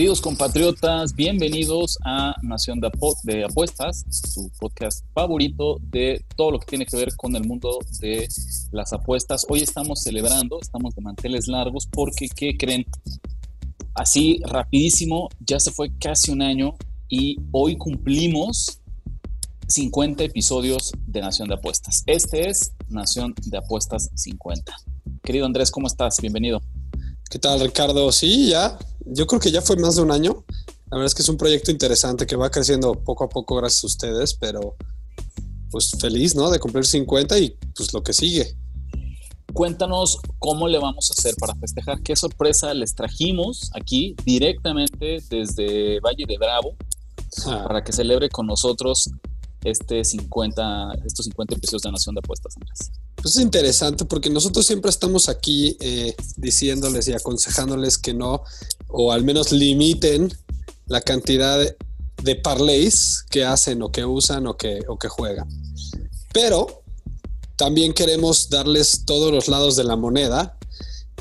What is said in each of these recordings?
Queridos compatriotas, bienvenidos a Nación de, Apuestas, su podcast favorito de todo lo que tiene que ver con el mundo de las apuestas. Hoy estamos celebrando, estamos de manteles largos porque, ¿qué creen? Así rapidísimo, ya se fue casi un año y hoy cumplimos 50 episodios de Nación de Apuestas. Este es Nación de Apuestas 50. Querido Andrés, ¿cómo estás? Bienvenido. ¿Qué tal, Ricardo? Sí, ya. Yo creo que ya fue más de un año. La verdad es que es un proyecto interesante que va creciendo poco a poco gracias a ustedes, pero pues feliz, ¿no? De cumplir 50 y pues lo que sigue. Cuéntanos cómo le vamos a hacer para festejar, qué sorpresa les trajimos aquí directamente desde Valle de Bravo Ah, para que celebre con nosotros este 50, estos 50 episodios de Nación de Apuestas, Andrés. Pues es interesante porque nosotros siempre estamos aquí eh, diciéndoles y aconsejándoles que no, o al menos limiten la cantidad de, de parlays que hacen o que usan o que, o que juegan. Pero también queremos darles todos los lados de la moneda,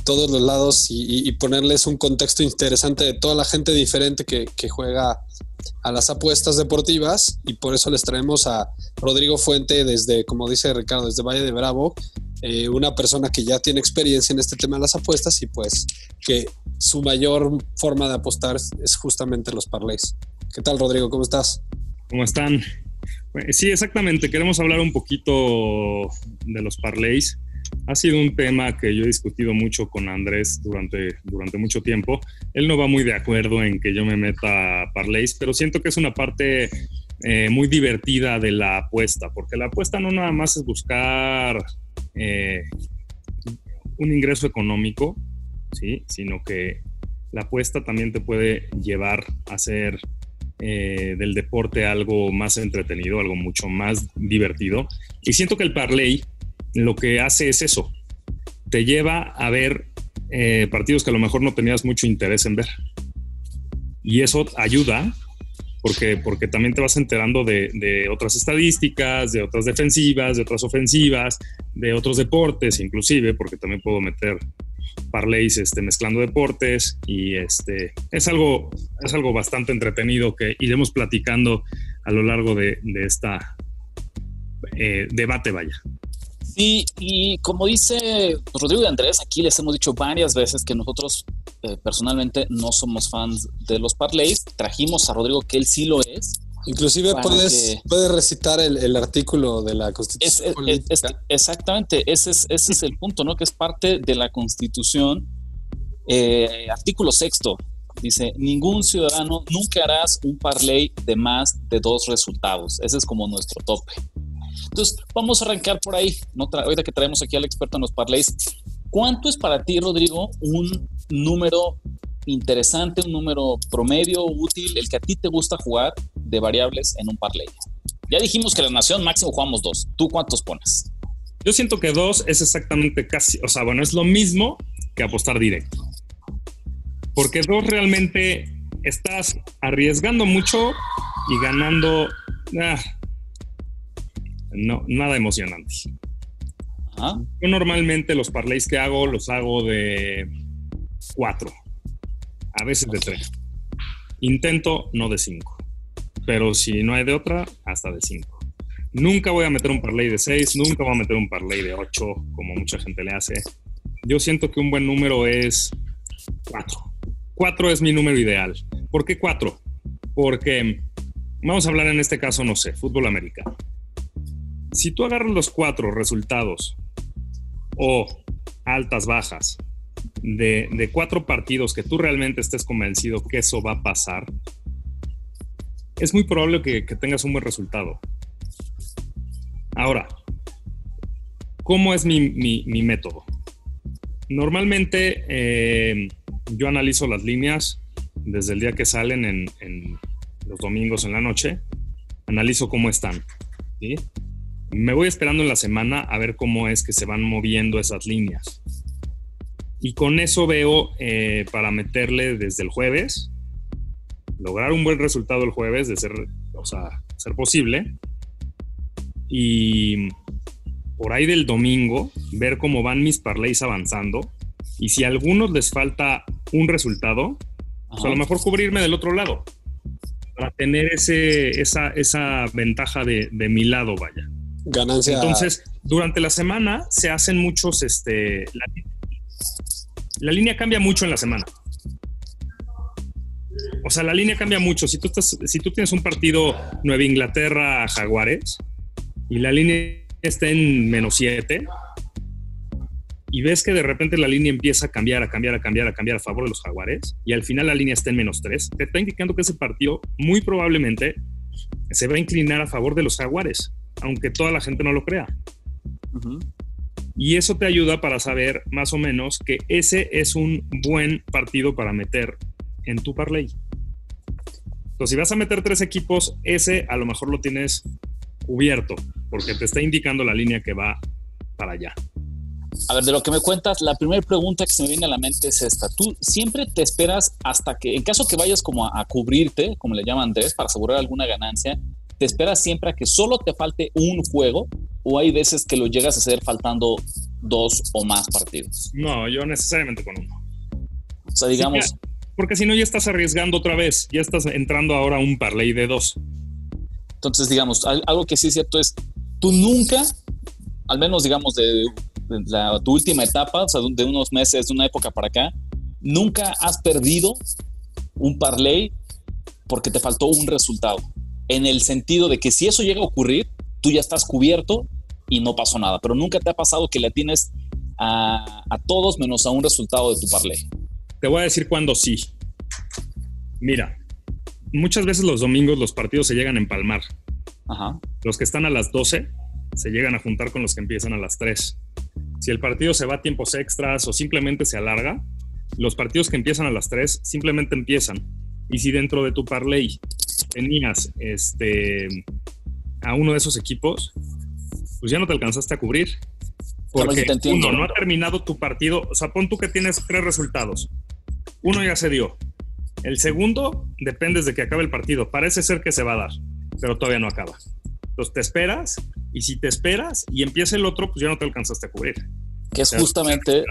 todos los lados y, ponerles un contexto interesante de toda la gente diferente que juega a las apuestas deportivas y por eso les traemos a Rodrigo Fuente desde, como dice Ricardo, desde Valle de Bravo, eh, una persona que ya tiene experiencia en este tema de las apuestas y pues que su mayor forma de apostar es, justamente los parlays. ¿Qué tal, Rodrigo? ¿Cómo estás? ¿Cómo están? Pues, Sí, exactamente. Queremos hablar un poquito de los parlays. Ha sido un tema que yo he discutido mucho con Andrés durante, durante mucho tiempo. Él no va muy de acuerdo en que yo me meta a parlays, pero siento que es una parte eh, muy divertida de la apuesta, porque la apuesta no nada más es buscar eh, un ingreso económico, ¿sí? sino que la apuesta también te puede llevar a ser eh, del deporte algo más entretenido, algo mucho más divertido. Y siento que el parlay lo que hace es eso, te lleva a ver eh, partidos que a lo mejor no tenías mucho interés en ver. Y eso ayuda porque, porque también te vas enterando de, otras estadísticas, de otras defensivas, de otras ofensivas, de otros deportes inclusive, porque también puedo meter parlays este, mezclando deportes y este, es, algo, es algo bastante entretenido que iremos platicando a lo largo de, de esta eh, debate, vaya. Sí, y como dice Rodrigo y Andrés, aquí les hemos dicho varias veces que nosotros eh, personalmente no somos fans de los parlays. Trajimos a Rodrigo que él sí lo es. Inclusive puedes, que- puedes recitar el, el artículo de la Es, Constitución es- Política. es- exactamente, ese es, ese es el punto, ¿no? Que es parte de la Constitución. Eh, artículo sexto dice: ningún ciudadano nunca harás un parlay de más de dos resultados. Ese es como nuestro tope. Entonces, vamos a arrancar por ahí. ¿no? Ahorita que traemos aquí al experto en los parlays, ¿cuánto es para ti, Rodrigo, un número interesante, un número promedio, útil, el que a ti te gusta jugar de variables en un parlay? Ya dijimos que la nación máximo jugamos dos. ¿Tú cuántos pones? Yo siento que dos es exactamente casi, o sea, bueno, es lo mismo que apostar directo. Porque dos realmente estás arriesgando mucho y ganando ah, no, nada emocionante. Ajá. Yo normalmente los parlays que hago los hago de cuatro, a veces de tres. Intento no de cinco, pero si no hay de otra, hasta de cinco. Nunca voy a meter un parlay de seis, nunca voy a meter un parlay de ocho, como mucha gente le hace. Yo siento que un buen número es cuatro. Cuatro es mi número ideal. ¿Por qué cuatro? Porque vamos a hablar en este caso, no sé, fútbol americano. Si tú agarras los cuatro resultados o altas, bajas de, cuatro partidos que tú realmente estés convencido que eso va a pasar, es muy probable que, tengas un buen resultado. Ahora, ¿cómo es mi, método? Normalmente eh, yo analizo las líneas desde el día que salen en, en los domingos en la noche, analizo cómo están. ¿sí? Me voy esperando en la semana a ver cómo es que se van moviendo esas líneas. Y con eso veo eh, para meterle desde el jueves, lograr un buen resultado el jueves, de ser, o sea, ser posible. Y por ahí del domingo, ver cómo van mis parlays avanzando. Y si a algunos les falta un resultado, pues a lo mejor cubrirme del otro lado. Para tener ese, esa, esa ventaja de, de mi lado, vaya. Ganancia. Entonces, durante la semana se hacen muchos, este, la, línea cambia mucho en la semana. O sea, la línea cambia mucho. Si tú, estás, si tú tienes un partido Nueva Inglaterra Jaguares y la línea está en menos 7 y ves que de repente la línea empieza a cambiar, a cambiar, a cambiar, a cambiar a favor de los Jaguares y al final la línea está en menos 3, te está indicando que ese partido muy probablemente se va a inclinar a favor de los Jaguares aunque toda la gente no lo crea. Y eso te ayuda para saber más o menos que ese es un buen partido para meter en tu parlay. Entonces, si vas a meter tres equipos, ese a lo mejor lo tienes cubierto, porque te está indicando la línea que va para allá. A ver, de lo que me cuentas, la primera pregunta que se me viene a la mente es esta. Tú siempre te esperas hasta que, en caso que vayas como a, a cubrirte, como le llaman Andrés, para asegurar alguna ganancia, ¿Te esperas siempre a que solo te falte un juego o hay veces que lo llegas a hacer faltando dos o más partidos? No, yo necesariamente con uno. O sea, digamos... porque si no ya estás arriesgando otra vez, ya estás entrando ahora a un parlay de dos. Entonces, digamos, algo que sí es cierto es, tú nunca, al menos digamos de, la, tu última etapa, o sea, de unos meses, de una época para acá, nunca has perdido un parlay porque te faltó un resultado en el sentido de que si eso llega a ocurrir, tú ya estás cubierto y no pasó nada, pero nunca te ha pasado que le tienes a, todos menos a un resultado de tu parlay. Te voy a decir cuándo sí. Mira, muchas veces los domingos los partidos se llegan a empalmar. Ajá. Los que están a las 12 se llegan a juntar con los que empiezan a las 3. Si el partido se va a tiempos extras o simplemente se alarga, los partidos que empiezan a las 3 simplemente empiezan. Y si dentro de tu parlay tenías este, a uno de esos equipos, pues ya no te alcanzaste a cubrir. Porque uno, no ha terminado tu partido. O sea, pon tú que tienes tres resultados. Uno ya se dio. El segundo depende de que acabe el partido. Parece ser que se va a dar, pero todavía no acaba. Entonces te esperas y si te esperas y empieza el otro, pues ya no te alcanzaste a cubrir. Que es justamente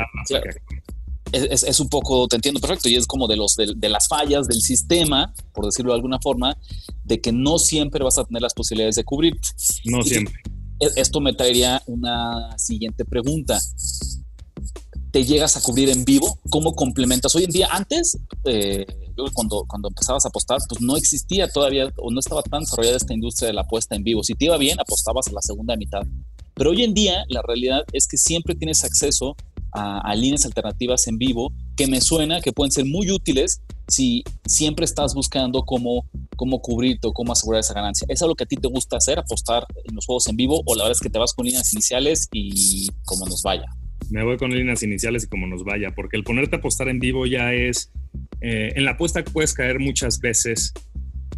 es, un poco, te entiendo perfecto, y es como de, los, de, las fallas del sistema, por decirlo de alguna forma, de que no siempre vas a tener las posibilidades de cubrir. No siempre. E, esto me traería una siguiente pregunta. ¿Te llegas a cubrir en vivo? ¿Cómo complementas? Hoy en día, antes, eh, cuando, cuando empezabas a apostar, pues no existía todavía o no estaba tan desarrollada esta industria de la apuesta en vivo. Si te iba bien, apostabas a la segunda mitad. Pero hoy en día, la realidad es que siempre tienes acceso a, líneas alternativas en vivo que me suena que pueden ser muy útiles si siempre estás buscando cómo, cómo cubrirte o cómo asegurar esa ganancia. ¿Es algo que a ti te gusta hacer, apostar en los juegos en vivo o la verdad es que te vas con líneas iniciales y como nos vaya? Me voy con líneas iniciales y como nos vaya, porque el ponerte a apostar en vivo ya es, eh, en la apuesta puedes caer muchas veces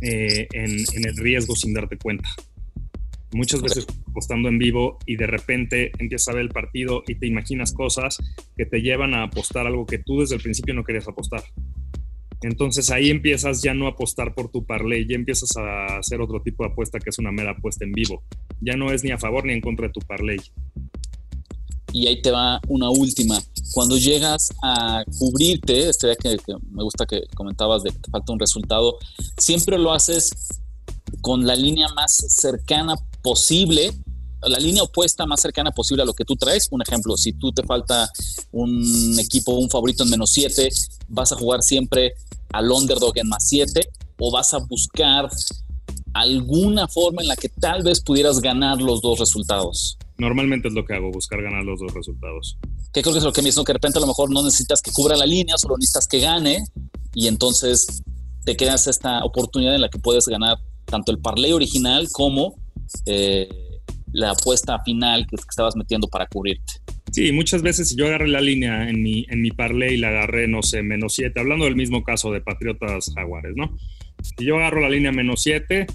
eh, en el riesgo sin darte cuenta. Muchas veces apostando en vivo y de repente empiezas a ver el partido y te imaginas cosas que te llevan a apostar algo que tú desde el principio no querías apostar. Entonces ahí empiezas ya no a apostar por tu parlay, ya empiezas a hacer otro tipo de apuesta que es una mera apuesta en vivo. Ya no es ni a favor ni en contra de tu parlay. Y ahí te va una última. Cuando llegas a cubrirte, este que, que me gusta que comentabas de que te falta un resultado, siempre lo haces con la línea más cercana posible, la línea opuesta más cercana posible a lo que tú traes. Un ejemplo, si tú te falta un equipo, un favorito en menos 7, vas a jugar siempre al underdog en más 7 o vas a buscar alguna forma en la que tal vez pudieras ganar los dos resultados. Normalmente es lo que hago, buscar ganar los dos resultados. Que creo que es lo que me que de repente a lo mejor no necesitas que cubra la línea, solo necesitas que gane y entonces te quedas esta oportunidad en la que puedes ganar tanto el parlay original como eh, la apuesta final que, estabas metiendo para cubrirte. Sí, muchas veces si yo agarré la línea en mi, en mi parlay, la agarré, no sé, menos 7, hablando del mismo caso de Patriotas Jaguares, ¿no? Si yo agarro la línea menos 7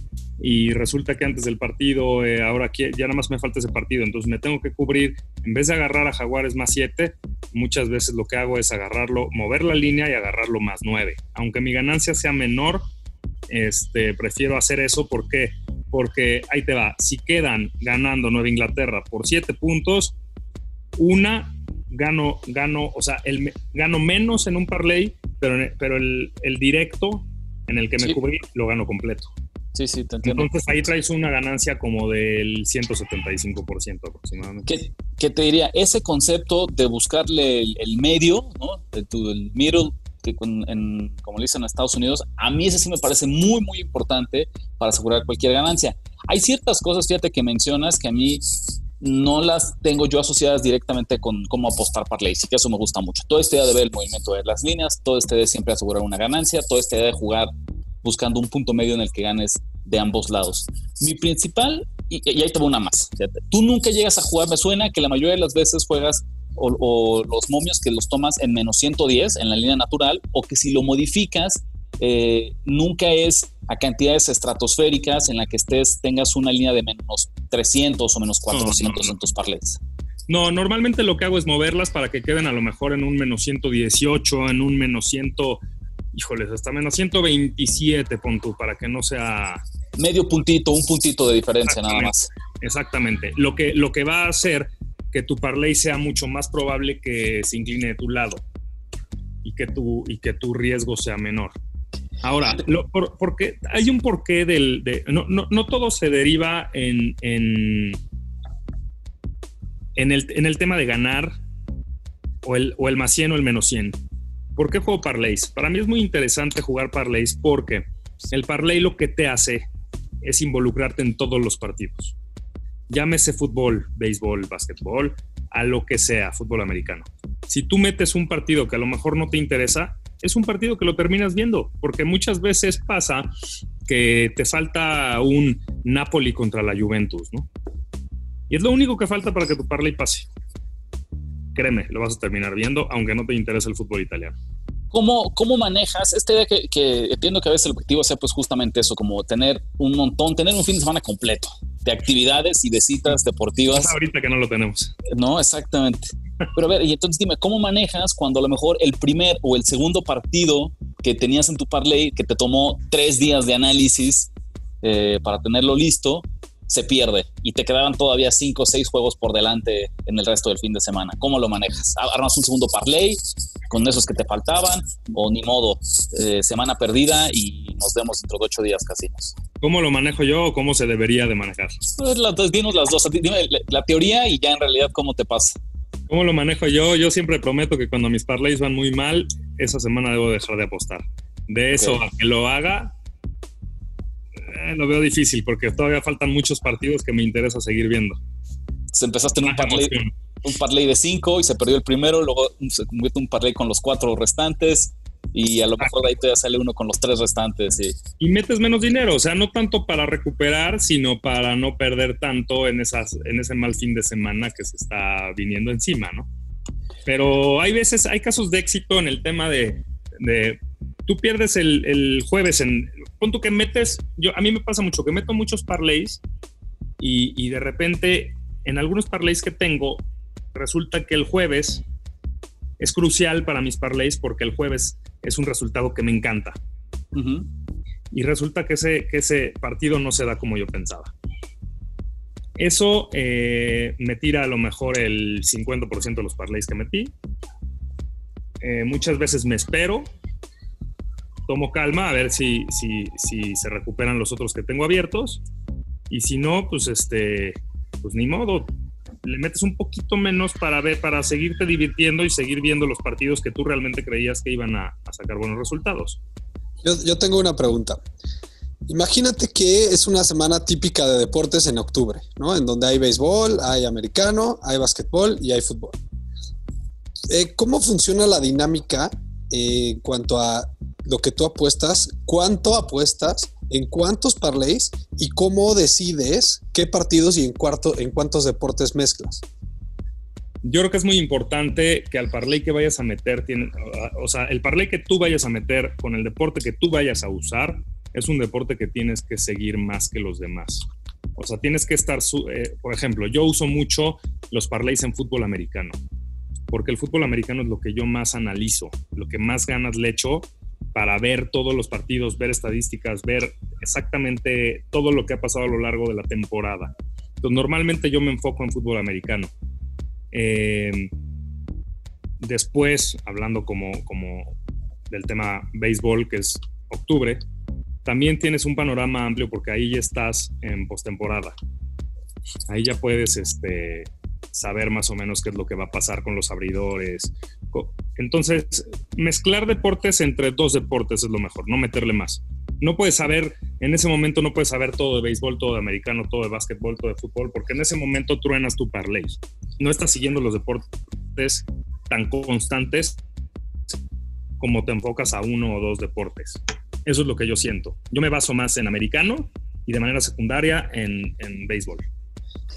y resulta que antes del partido, eh, ahora ya nada más me falta ese partido, entonces me tengo que cubrir, en vez de agarrar a Jaguares más 7, muchas veces lo que hago es agarrarlo, mover la línea y agarrarlo más 9. Aunque mi ganancia sea menor, este, prefiero hacer eso. ¿Por qué? Porque ahí te va, si quedan ganando Nueva Inglaterra por 7 puntos, una gano, gano, o sea, el, gano menos en un parlay, pero, pero el, el directo en el que me cubrí lo gano completo. Sí, sí, te entiendo. Entonces ahí traes una ganancia como del 175% aproximadamente. ¿Qué, te diría? Ese concepto de buscarle el, medio, ¿no? El, el middle, que en, como le dicen en Estados Unidos, a mí ese sí me parece muy, muy importante para asegurar cualquier ganancia. Hay ciertas cosas, fíjate, que mencionas que a mí no las tengo yo asociadas directamente con cómo apostar parlays, y que eso me gusta mucho. Todo este día de ver el movimiento de las líneas, todo este de siempre asegurar una ganancia, todo este día de jugar buscando un punto medio en el que ganes de ambos lados. Mi principal, y, ahí te una más, tú nunca llegas a jugar, me suena que la mayoría de las veces juegas o, los momios que los tomas en menos 110 en la línea natural, o que si lo modificas, eh, nunca es a cantidades estratosféricas en la que estés, tengas una línea de menos 300 o menos 400 en tus parlays. No, normalmente lo que hago es moverlas para que queden a lo mejor en un menos 118, en un menos 100, híjoles, hasta menos 127, pon para que no sea... Medio puntito, un puntito de diferencia nada más. Exactamente. Lo que, lo que va a hacer que tu parlay sea mucho más probable que se incline de tu lado y que tu, y que tu riesgo sea menor. Ahora, porque hay un porqué del... no, no, todo se deriva en, en, en, el, en el tema de ganar o el, o el más 100 o el menos 100. ¿Por qué juego parlays? Para mí es muy interesante jugar parlays porque el parlay lo que te hace es involucrarte en todos los partidos. Llámese fútbol, béisbol, básquetbol, a lo que sea, fútbol americano. Si tú metes un partido que a lo mejor no te interesa, es un partido que lo terminas viendo, porque muchas veces pasa que te falta un Napoli contra la Juventus, ¿no? Y es lo único que falta para que tu parlay pase créeme, lo vas a terminar viendo, aunque no te interese el fútbol italiano. ¿Cómo, ¿Cómo, manejas este día que, que, entiendo que a veces el objetivo sea pues justamente eso, como tener un montón, tener un fin de semana completo de actividades y de citas deportivas? ahorita que no lo tenemos. No, exactamente. Pero a ver, y entonces dime, ¿cómo manejas cuando a lo mejor el primer o el segundo partido que tenías en tu parlay, que te tomó tres días de análisis eh, para tenerlo listo, se pierde y te quedaban todavía cinco o seis juegos por delante en el resto del fin de semana. ¿Cómo lo manejas? ¿Armas un segundo parlay con esos que te faltaban o ni modo, eh, semana perdida y nos vemos dentro de ocho días casinos? ¿Cómo lo manejo yo o cómo se debería de manejar? Pues las, dinos las dos, dime la teoría y ya en realidad cómo te pasa. ¿Cómo lo manejo yo? Yo siempre prometo que cuando mis parlays van muy mal, esa semana debo dejar de apostar. De eso a que lo haga, eh, lo veo difícil porque todavía faltan muchos partidos que me interesa seguir viendo. Se empezaste en un parlay, un parlay de cinco y se perdió el primero, luego se convierte un parlay con los cuatro restantes y a lo mejor de ahí te sale uno con los tres restantes. Y... y metes menos dinero, o sea, no tanto para recuperar, sino para no perder tanto en, esas, en ese mal fin de semana que se está viniendo encima, ¿no? Pero hay veces, hay casos de éxito en el tema de, de tú pierdes el, el, jueves en, punto que metes, yo, a mí me pasa mucho que meto muchos parlays y, y de repente en algunos parlays que tengo resulta que el jueves es crucial para mis parlays porque el jueves es un resultado que me encanta. Y resulta que ese, que ese partido no se da como yo pensaba. Eso eh, me tira a lo mejor el 50% de los parlays que metí. Eh, muchas veces me espero tomo calma a ver si, si, si se recuperan los otros que tengo abiertos. Y si no, pues este, pues ni modo. Le metes un poquito menos para ver, para seguirte divirtiendo y seguir viendo los partidos que tú realmente creías que iban a, sacar buenos resultados. Yo, tengo una pregunta. Imagínate que es una semana típica de deportes en octubre, ¿no? En donde hay béisbol, hay americano, hay básquetbol y hay fútbol. Eh, ¿Cómo funciona la dinámica en cuanto a lo que tú apuestas, cuánto apuestas, en cuántos parlays y cómo decides qué partidos y en, cuántos deportes mezclas. yo creo que es muy importante que al parlay que vayas a meter, tiene, o sea, el parlay que tú vayas a meter con el deporte que tú vayas a usar, es un deporte que tienes que seguir más que los demás. O sea, tienes que estar, eh, por ejemplo, yo uso mucho los parlays en fútbol americano, porque el fútbol americano es lo que yo más analizo, lo que más ganas le echo para ver todos los partidos, ver estadísticas, ver exactamente todo lo que ha pasado a lo largo de la temporada. Entonces, normalmente yo me enfoco en fútbol americano. Eh, después, hablando como, como del tema béisbol, que es octubre, también tienes un panorama amplio porque ahí ya estás en postemporada. Ahí ya puedes este, saber más o menos qué es lo que va a pasar con los abridores. Entonces, mezclar deportes entre dos deportes es lo mejor, no meterle más. No puedes saber, en ese momento no puedes saber todo de béisbol, todo de americano, todo de básquetbol, todo de fútbol, porque en ese momento truenas tu parlay no estás siguiendo los deportes tan constantes como te enfocas a uno o dos deportes. Eso es lo que yo siento. Yo me baso más en americano y de manera secundaria en, béisbol.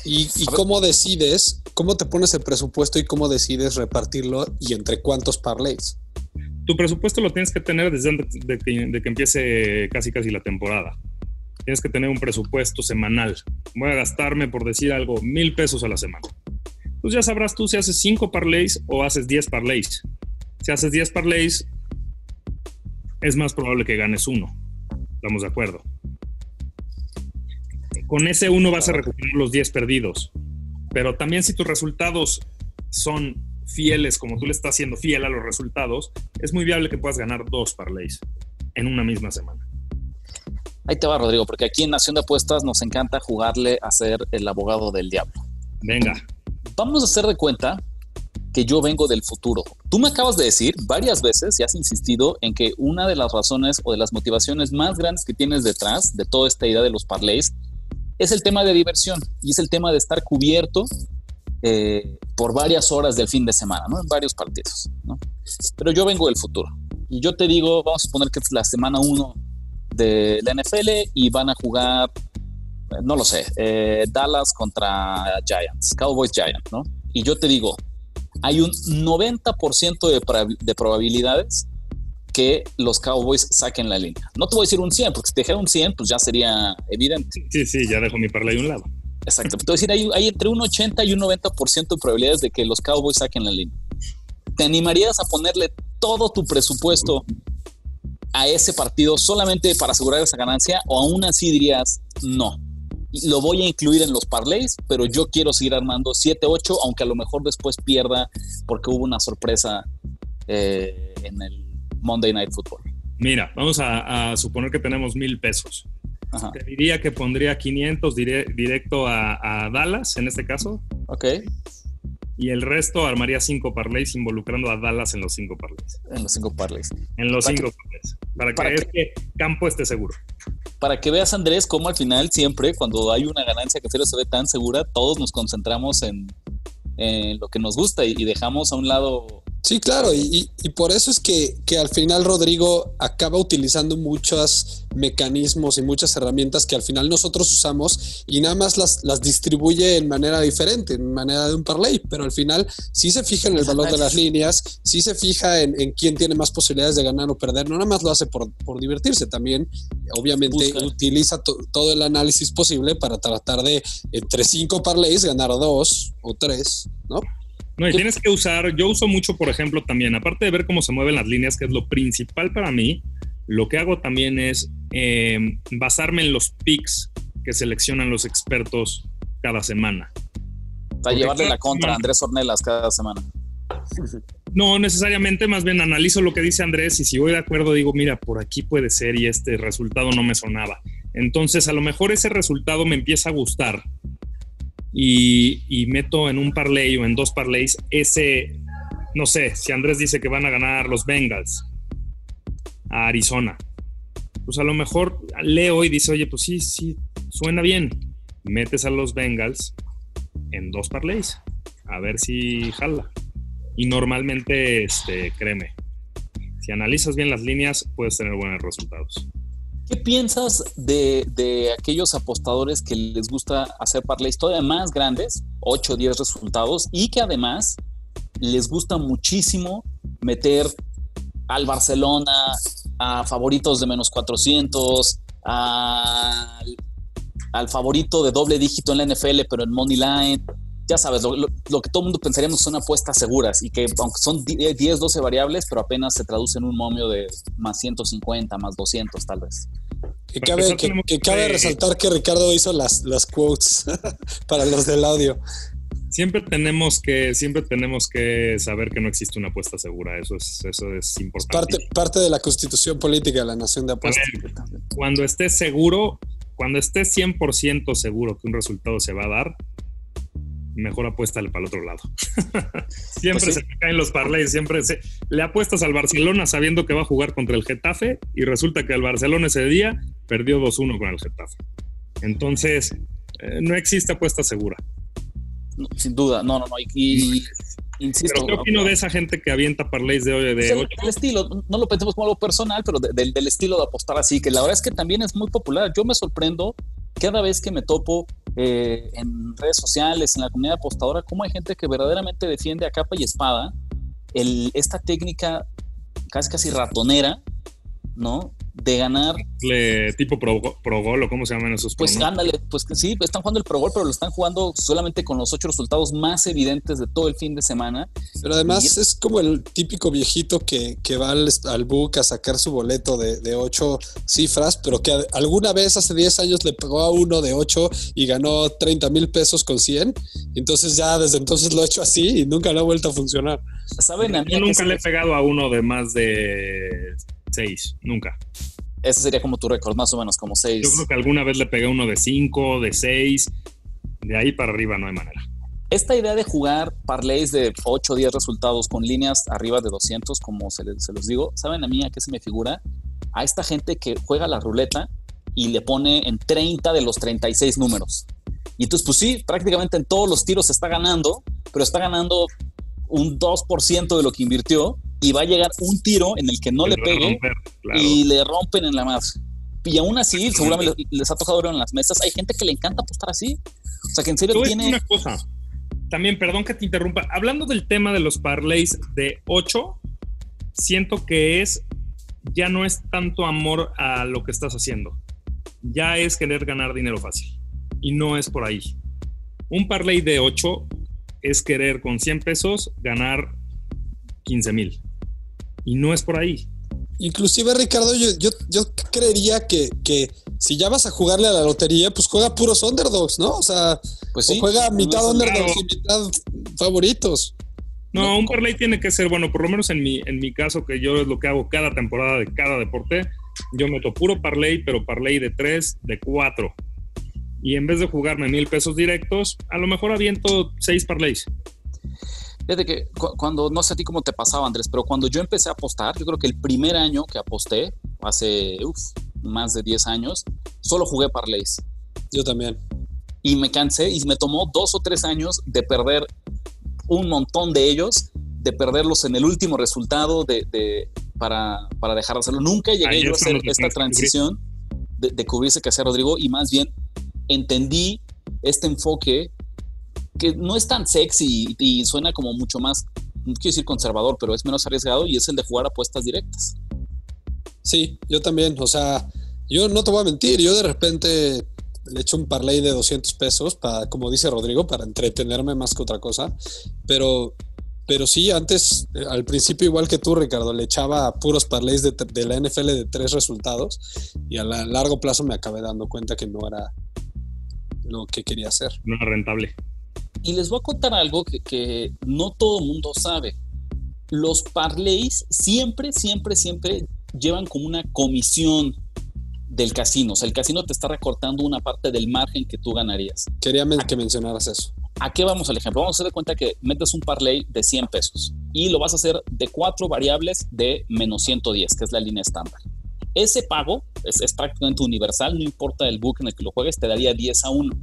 ¿Y, cómo decides, cómo te pones el presupuesto y cómo decides repartirlo y entre cuántos parlays? Tu presupuesto lo tienes que tener desde antes de que, de que empiece casi casi la temporada. Tienes que tener un presupuesto semanal. Voy a gastarme, por decir algo, mil pesos a la semana pues ya sabrás tú si haces 5 parlays o haces 10 parlays. Si haces 10 parlays, es más probable que ganes uno. Estamos de acuerdo. Con ese uno vas a recuperar los 10 perdidos. Pero también si tus resultados son fieles, como tú le estás haciendo fiel a los resultados, es muy viable que puedas ganar dos parlays en una misma semana. Ahí te va, Rodrigo, porque aquí en Nación de Apuestas nos encanta jugarle a ser el abogado del diablo. Venga, vamos a hacer de cuenta que yo vengo del futuro. Tú me acabas de decir varias veces y has insistido en que una de las razones o de las motivaciones más grandes que tienes detrás de toda esta idea de los parlays es el tema de diversión y es el tema de estar cubierto eh, por varias horas del fin de semana, ¿no? En varios partidos, ¿no? Pero yo vengo del futuro y yo te digo, vamos a suponer que es la semana 1 de la NFL y van a jugar no lo sé, eh, Dallas contra Giants, Cowboys Giants, ¿no? Y yo te digo, hay un 90% de, de, probabilidades que los Cowboys saquen la línea. No te voy a decir un 100, porque si te dijera un 100, pues ya sería evidente. Sí, sí, ya dejo mi parlay a un lado. Exacto. Te voy a decir, hay, hay entre un 80 y un 90% de probabilidades de que los Cowboys saquen la línea. ¿Te animarías a ponerle todo tu presupuesto a ese partido solamente para asegurar esa ganancia o aún así dirías no? lo voy a incluir en los parlays, pero yo quiero seguir armando 7-8, aunque a lo mejor después pierda porque hubo una sorpresa eh, en el Monday Night Football. Mira, vamos a, suponer que tenemos mil pesos. Te diría que pondría 500 directo a, Dallas en este caso. Ok. Y el resto armaría cinco parlays involucrando a Dallas en los cinco parlays. En los cinco parlays. En los cinco parlays. Para, que, este campo esté seguro para que veas, Andrés, cómo al final siempre, cuando hay una ganancia que se ve tan segura, todos nos concentramos en, lo que nos gusta y, dejamos a un lado Sí, claro, y, por eso es que, al final Rodrigo acaba utilizando muchos mecanismos y muchas herramientas que al final nosotros usamos y nada más las, las distribuye en manera diferente, en manera de un parlay, pero al final sí se fija en el valor de las líneas, sí se fija en, quién tiene más posibilidades de ganar o perder, no nada más lo hace por, divertirse, también obviamente utiliza todo el análisis posible para tratar de entre cinco parlays ganar dos o tres, ¿no? No, y tienes que usar, yo uso mucho, por ejemplo, también, aparte de ver cómo se mueven las líneas, que es lo principal para mí, lo que hago también es em, basarme en los picks que seleccionan los expertos cada semana. Para llevarle la contra a Andrés Ornelas cada semana. No necesariamente, más bien analizo lo que dice Andrés y si voy de acuerdo digo, mira, por aquí puede ser y este resultado no me sonaba. Entonces, a lo mejor ese resultado me empieza a gustar y, meto en un parlay o en dos parlays ese, no sé, si Andrés dice que van a ganar los Bengals a Arizona, pues a lo mejor leo y dice, oye, pues sí, sí, suena bien. Metes a los Bengals en dos parlays, a ver si jala. Y normalmente, este, créeme, si analizas bien las líneas, puedes tener buenos resultados. ¿Qué piensas de, aquellos apostadores que les gusta hacer parlays todavía más grandes, 8 o 10 resultados, y que además les gusta muchísimo meter al Barcelona a favoritos de menos 400, al, al favorito de doble dígito en la NFL, pero en Money Line. Ya sabes, lo, lo- lo que todo el mundo pensaríamos son apuestas seguras y que aunque son 10, 12 variables, pero apenas se traduce en un momio de más 150, más 200 tal vez. Que cabe, que, cabe resaltar que Ricardo hizo las, las quotes para los del audio. Siempre tenemos que, siempre tenemos que saber que no existe una apuesta segura. Eso es, eso es importante. Parte, parte de la constitución política de la nación de apuestas. ver, cuando estés seguro, cuando estés 100% seguro que un resultado se va a dar, mejor apuéstale para el otro lado. siempre Pues sí. se te caen los parlays, siempre se, le apuestas al Barcelona sabiendo que va a jugar contra el Getafe y resulta que el Barcelona ese día perdió 2-1 con el Getafe. Entonces, eh, no existe apuesta segura. No, sin duda, no, no, no. Y, y- insisto. Pero ¿qué opino de esa gente que avienta parlays de, de Pues el, 8? el estilo, no lo pensemos como algo personal, pero de- del- del estilo de apostar así, que la verdad es que también es muy popular. Yo me sorprendo cada vez que me topo eh, en redes sociales, en la comunidad apostadora, cómo hay gente que verdaderamente defiende a capa y espada esta técnica casi casi ratonera, ¿no? De ganar Le- tipo pro, pro gol o cómo se llaman esos Pues pronos? ándale, pues que sí, están jugando el Pro Bowl, pero lo están jugando solamente con los ocho resultados más evidentes de todo el fin de semana. Pero además Y- es como el típico viejito que, que va al, al book a sacar su boleto de, de ocho cifras, pero que alguna vez hace 10 años le pegó a uno de ocho y ganó 30 mil pesos con 100. Entonces ya desde entonces lo he hecho así y nunca le ha vuelto a funcionar. ¿Saben a mí? Yo nunca le he pegado a uno de más de 6, nunca. Ese sería como tu récord, más o menos, como seis. Yo creo que alguna vez le pegué uno de 5, de 6, de ahí para arriba no hay manera. Esta idea de jugar parlays de 8 o 10 resultados con líneas arriba de 200, como se, les- se los digo, ¿saben a mí a qué se me figura? A esta gente que juega la ruleta y le pone en 30 de los 36 números. Y entonces, pues sí, prácticamente en todos los tiros está ganando, pero está ganando un 2% de lo que invirtió y va a llegar un tiro en el que no le a pegue romper, claro. y le rompen en la madre. Y aún así, seguramente les, ha tocado ver en las mesas. Hay gente que le encanta apostar así. O sea, que en serio decir tiene. una cosa. También, perdón que te interrumpa. Hablando del tema de los parlays de 8, siento que es ya no es tanto amor a lo que estás haciendo. Ya es querer ganar dinero fácil. Y no es por ahí. Un parlay de 8 es querer con 100 pesos ganar 15 mil. Y no es por ahí. Inclusive, Ricardo, yo, yo, yo creería que, que si ya vas a jugarle a la lotería, pues juega puros underdogs, ¿no? O sea, Pues o sí. juega mitad no underdogs claro. y mitad favoritos. No, No, un parlay tiene que ser, bueno, por lo menos en mi, en mi caso, que yo es lo que hago cada temporada de cada deporte, yo meto puro parlay, pero parlay de 3, de 4. Y en vez de jugarme mil pesos directos, a lo mejor aviento 6 parlays. Fíjate que cu- cuando, no sé a ti cómo te pasaba, Andrés, pero cuando yo empecé a apostar, yo creo que el primer año que aposté, hace uf, más de 10 años, solo jugué parlays. Yo también. Y me cansé y me tomó dos o tres años de perder un montón de ellos, de perderlos en el último resultado de, de- para, para dejar de hacerlo. Nunca llegué Ahí yo a hacer esta transición de, de cubrirse que hacía Rodrigo y más bien entendí este enfoque que no es tan sexy y, y suena como mucho más, no quiero decir conservador, pero es menos arriesgado y es el de jugar apuestas directas. Sí, yo también. O sea, yo no te voy a mentir, yo de repente le echo un parlay de 200 pesos para, como dice Rodrigo, para entretenerme más que otra cosa. Pero, pero sí, antes, eh, al principio, igual que tú, Ricardo, le echaba puros parlays de, de la NFL de tres resultados y a la- largo plazo me acabé dando cuenta que no era lo que quería hacer. No es rentable. Y les voy a contar algo que, que no todo mundo sabe. Los parlays siempre, siempre, siempre llevan como una comisión del casino. O sea, el casino te está recortando una parte del margen que tú ganarías. Quería que mencionaras eso. ¿A qué vamos al ejemplo? Vamos a hacer de cuenta que metes un parlay de 100 pesos y lo vas a hacer de cuatro variables de menos 110, que es la línea estándar. Ese pago es, es prácticamente universal, no importa el book en el que lo juegues, te daría 10 a 1.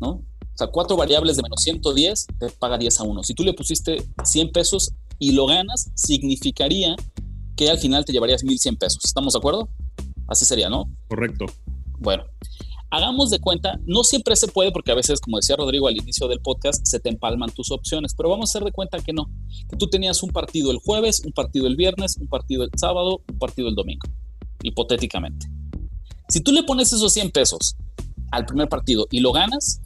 ¿No? Sea, cuatro variables de menos 110 te paga 10 a 1. Si tú le pusiste 100 pesos y lo ganas, significaría que al final te llevarías 1100 pesos. ¿Estamos de acuerdo? Así sería, ¿no? Correcto. Bueno, hagamos de cuenta, no siempre se puede porque a veces, como decía Rodrigo al inicio del podcast, se te empalman tus opciones, pero vamos a hacer de cuenta que no, que tú tenías un partido el jueves, un partido el viernes, un partido el sábado, un partido el domingo, hipotéticamente. Si tú le pones esos 100 pesos al primer partido y lo ganas,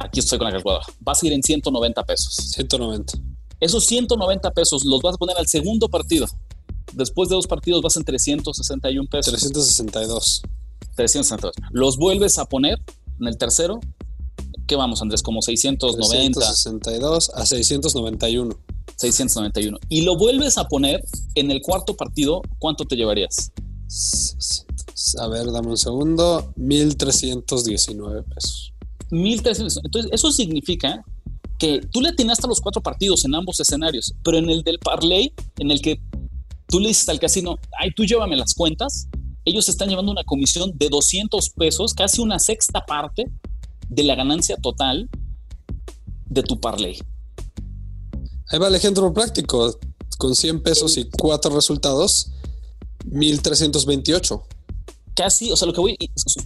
aquí estoy con la calculadora, vas a ir en 190 pesos. 190. Esos 190 pesos los vas a poner al segundo partido. Después de dos partidos vas en 361 pesos. 362. 362. Los vuelves a poner en el tercero. ¿Qué vamos, Andrés? Como 690. 362 a 691. 691. Y lo vuelves a poner en el cuarto partido, ¿cuánto te llevarías? A ver, dame un segundo. 1319 pesos. 1300. Entonces, eso significa que tú le atinaste a los cuatro partidos en ambos escenarios, pero en el del parlay, en el que tú le dices al casino, ay, tú llévame las cuentas, ellos están llevando una comisión de 200 pesos, casi una sexta parte de la ganancia total de tu parlay. Ahí va el ejemplo práctico. Con 100 pesos y cuatro resultados, 1328. Casi, o sea, lo que voy,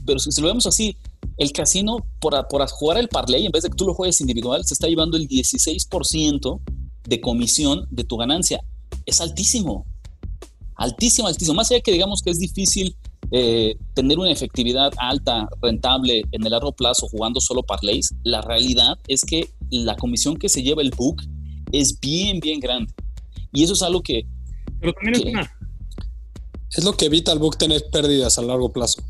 pero si lo vemos así, el casino por, por jugar el parlay, en vez de que tú lo juegues individual, se está llevando el 16% de comisión de tu ganancia. Es altísimo altísimo, altísimo. Más allá que digamos que es difícil eh, tener una efectividad alta, rentable en el largo plazo jugando solo parlays, la realidad es que la comisión que se lleva el book es bien, bien grande. Y eso es algo que... Pero también es una... Es lo que evita al book tener pérdidas a largo plazo.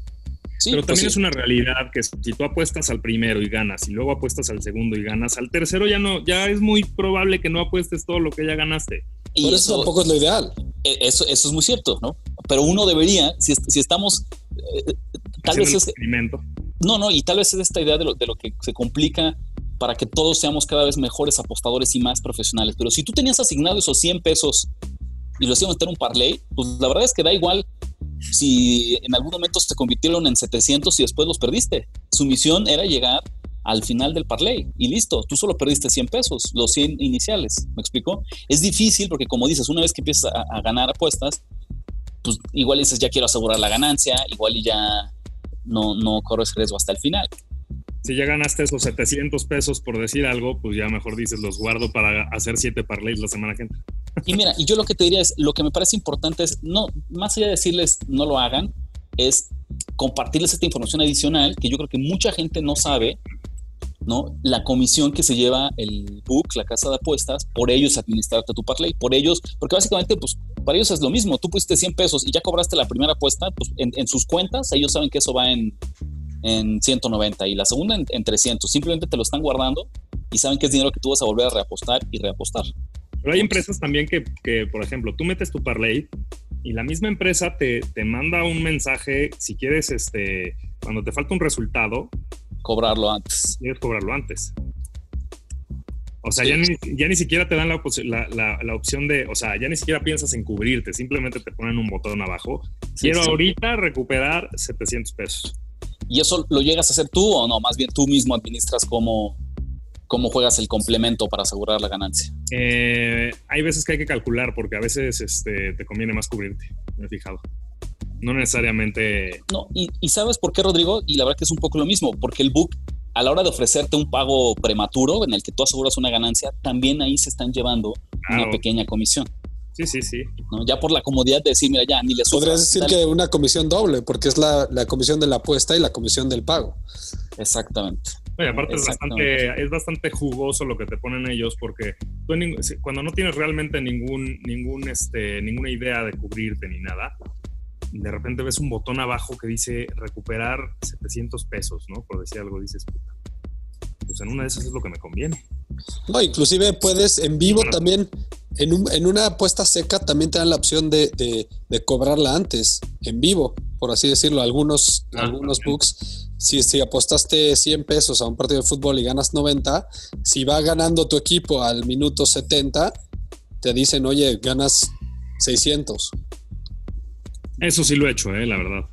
Sí, Pero pues también es una realidad que si tú apuestas al primero y ganas y luego apuestas al segundo y ganas, al tercero ya no, ya es muy probable que no apuestes todo lo que ya ganaste. Y Por eso, tampoco es lo ideal. E, eso, eso es muy cierto, ¿no? Pero uno debería, si, si estamos... Eh, tal vez es... No, no, y tal vez es esta idea de lo, de lo que se complica para que todos seamos cada vez mejores apostadores y más profesionales. Pero si tú tenías asignado esos 100 pesos y los ibas a meter un parlay, pues la verdad es que da igual si en algún momento se convirtieron en 700 y después los perdiste. Su misión era llegar al final del parlay y listo, tú solo perdiste 100 pesos, los 100 iniciales, ¿me explico? Es difícil porque como dices, una vez que empiezas a, ganar apuestas, pues igual dices, ya quiero asegurar la ganancia, igual y ya no, no corres riesgo hasta el final. Si ya ganaste esos 700 pesos por decir algo, pues ya mejor dices, los guardo para hacer 7 parlays la semana que entra. Y mira, y yo lo que te diría es, lo que me parece importante es, no, más allá de decirles no lo hagan, es compartirles esta información adicional que yo creo que mucha gente no sabe ¿no? La comisión que se lleva el book, la casa de apuestas, por ellos administrarte tu parlay, por ellos, porque básicamente, pues, para ellos es lo mismo. Tú pusiste 100 pesos y ya cobraste la primera apuesta, pues, en, sus cuentas, ellos saben que eso va en, en 190 y la segunda en, en, 300. Simplemente te lo están guardando y saben que es dinero que tú vas a volver a reapostar y reapostar. Pero hay empresas también que, que por ejemplo, tú metes tu parlay y la misma empresa te, te manda un mensaje, si quieres, este, cuando te falta un resultado, cobrarlo antes. Quieres cobrarlo antes. O sea, ya, ni, ya, ni, siquiera te dan la, la, la, opción de, o sea, ya ni siquiera piensas en cubrirte, simplemente te ponen un botón abajo. Quiero ahorita recuperar 700 pesos. ¿Y eso lo llegas a hacer tú o no? Más bien tú mismo administras cómo, cómo juegas el complemento para asegurar la ganancia. Eh, hay veces que hay que calcular porque a veces este, te conviene más cubrirte, me he fijado no necesariamente. No, y, sabes por qué, Rodrigo, y la verdad que es un poco lo mismo, porque el book, a la hora de ofrecerte un pago prematuro en el que tú aseguras una ganancia, también ahí se están llevando una pequeña comisión. Sí, sí, sí. Ya por la comodidad de decir, mira, ya, ni le Podrías decir que una comisión doble, porque es la, comisión de la apuesta y la comisión del pago. Exactamente. Oye, aparte es bastante, es bastante jugoso lo que te ponen ellos, porque tú cuando no tienes realmente ningún, ningún, este, ninguna idea de cubrirte ni nada, de repente ves un botón abajo que dice recuperar 700 pesos, ¿no? Por decir algo, dices, puta. Pues en una de esas es lo que me conviene. No, inclusive puedes en vivo también, en, una apuesta seca también te dan la opción de, cobrarla antes, en vivo, por así decirlo. Algunos, ah, algunos books, si, si apostaste 100 pesos a un partido de fútbol y ganas 90, si va ganando tu equipo al minuto 70, te dicen, oye, ganas 600. Eso sí lo he hecho, eh, la verdad.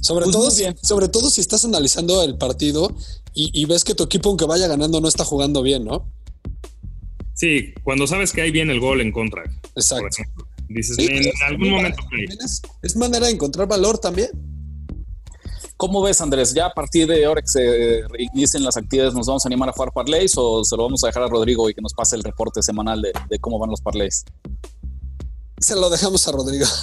sobre, pues todo, sobre todo si estás analizando el partido y, ves que tu equipo, aunque vaya ganando, no está jugando bien, ¿no? Sí, cuando sabes que hay bien el gol en contra. Exacto. Dices, Sí, en es- algún momento. Es, es manera de encontrar valor también. ¿Cómo ves, Andrés? ¿Ya a partir de ahora que se inicien las actividades nos vamos a animar a jugar parlays o se lo vamos a dejar a Rodrigo y que nos pase el reporte semanal de, de cómo van los parlays? Se lo dejamos a Rodrigo.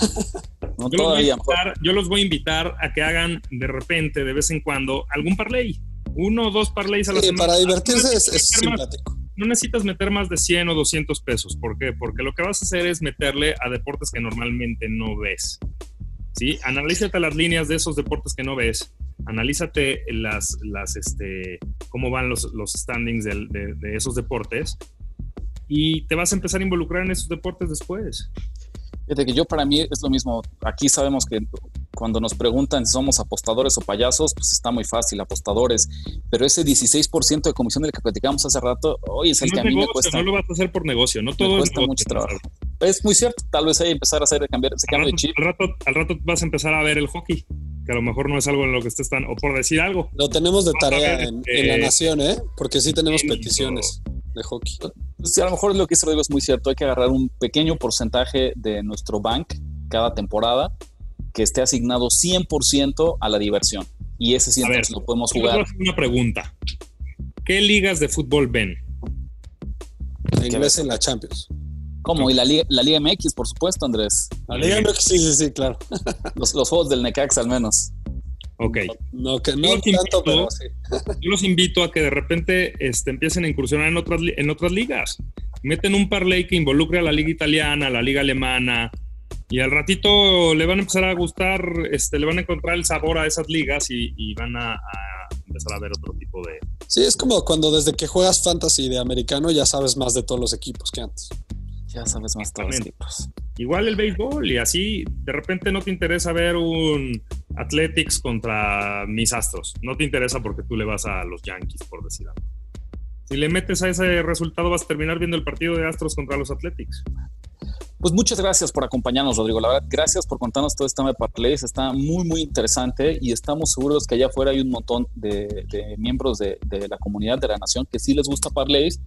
No, Yo los, voy a todavía invitar, yo los voy a invitar a que hagan de repente, de vez en cuando, algún parlay. Uno o dos parlays a la Sí, semana. para divertirse es, simpático. No necesitas meter más de 100 o 200 pesos. ¿Por qué? Porque lo que vas a hacer es meterle a deportes que normalmente no ves. ¿Sí? Analízate las líneas de esos deportes que no ves. Analízate las, las, este, cómo van los, los standings de, de esos deportes. Y te vas a empezar a involucrar en esos deportes después. Fíjate que yo para mí es lo mismo. Aquí sabemos que cuando nos preguntan si somos apostadores o payasos, pues está muy fácil, apostadores. Pero ese 16% de comisión del que platicamos hace rato, hoy es el no que es a mí me cuesta. no lo vas a hacer por negocio. No todo me es cuesta negocio, mucho trabajo. Es muy cierto, tal vez hay que empezar a hacer cambiar ese Al cambio de rato, chip. al, rato, al rato vas a empezar a ver el hockey, que a lo mejor no es algo en lo que estés tan, o por decir algo. Lo tenemos de tarea ver, en, en la nación, ¿eh? Porque sí tenemos peticiones de hockey. Sí, a lo mejor lo que dice Rodrigo es muy cierto. Hay que agarrar un pequeño porcentaje de nuestro bank cada temporada que esté asignado 100% a la diversión. Y ese sí A ver, lo podemos Yo les voy a jugar. hacer una pregunta. ¿Qué ligas de fútbol ven? La inglesa en la Champions. ¿Cómo? Y la Liga, la Liga MX, por supuesto, Andrés. La Liga MX, sí, sí, sí, claro. Los, los juegos del Necax al menos. Ok. No, que no Yo los tanto, invito- pero sí. Yo los invito a que de repente este, empiecen a incursionar en otras, en otras ligas. Meten un parlay que involucre a la liga italiana, a la liga alemana, y al ratito le van a empezar a gustar, este, le van a encontrar el sabor a esas ligas y, y van a, a empezar a ver otro tipo de... Sí, es como cuando desde que juegas fantasy de americano ya sabes más de todos los equipos que antes. Ya sabes más todos los equipos. Igual el béisbol, y así de repente no te interesa ver un Athletics contra mis astros. No te interesa porque tú le vas a los Yankees, por decir algo. Si le metes a ese resultado, vas a terminar viendo el partido de Astros contra los Athletics. Pues muchas gracias por acompañarnos, Rodrigo. La verdad, gracias por contarnos todo este tema de parlays. Está muy, muy interesante y estamos seguros que allá afuera hay un montón de, miembros de, la comunidad de la nación que sí les gusta parlays.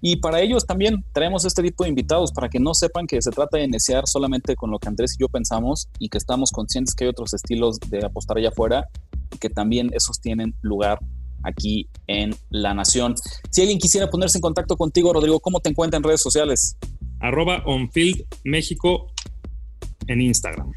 Y para ellos también traemos este tipo de invitados para que no sepan que se trata de iniciar solamente con lo que Andrés y yo pensamos y que estamos conscientes que hay otros estilos de apostar allá afuera y que también esos tienen lugar aquí en la nación. Si alguien quisiera ponerse en contacto contigo, Rodrigo, ¿cómo te encuentra en redes sociales? Arroba Onfield México en Instagram.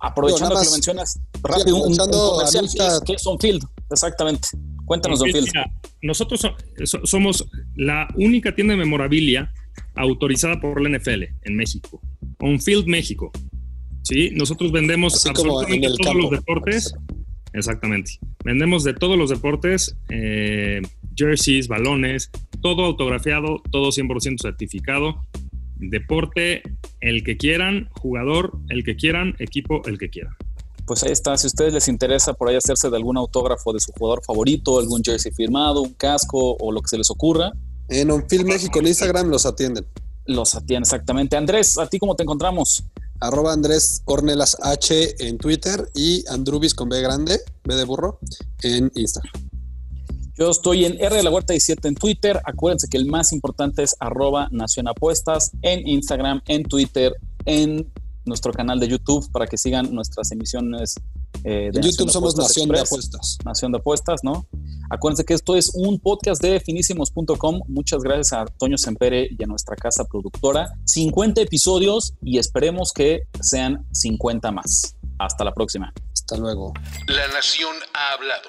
Aprovechando que lo mencionas, rápido, un, comercial, ahorita- ¿qué es- ¿qué es Onfield? Exactamente. Cuéntanos, Onfield, mira, nosotros so- so- somos la única tienda de memorabilia autorizada por la NFL en México. Onfield México. ¿Sí? Nosotros vendemos Así absolutamente todos campo. los deportes. Exactamente. Vendemos de todos los deportes, eh, jerseys, balones, todo autografiado, todo 100% certificado. Deporte, el que quieran, jugador, el que quieran, equipo, el que quieran. Pues ahí está. Si a ustedes les interesa por ahí hacerse de algún autógrafo de su jugador favorito, algún jersey firmado, un casco o lo que se les ocurra, En Onfield México en Instagram los atienden. los atienden exactamente. Andrés, ¿a ti cómo te encontramos? Arroba Andrés Ornelas H en Twitter y Andrubis con B grande, B de burro, en Instagram. Yo estoy en R de la Huerta 17 en Twitter. Acuérdense que el más importante es arroba Nación Apuestas en Instagram, en Twitter, en nuestro canal de YouTube para que sigan nuestras emisiones. eh, de En YouTube somos Apuestas Nación de. Apuestas. Nación de Apuestas, ¿no? Acuérdense que esto es un podcast de finísimos.com. Muchas gracias a Toño Sempere y a nuestra casa productora. 50 episodios y esperemos que sean 50 más. Hasta la próxima. Hasta luego. La nación ha hablado.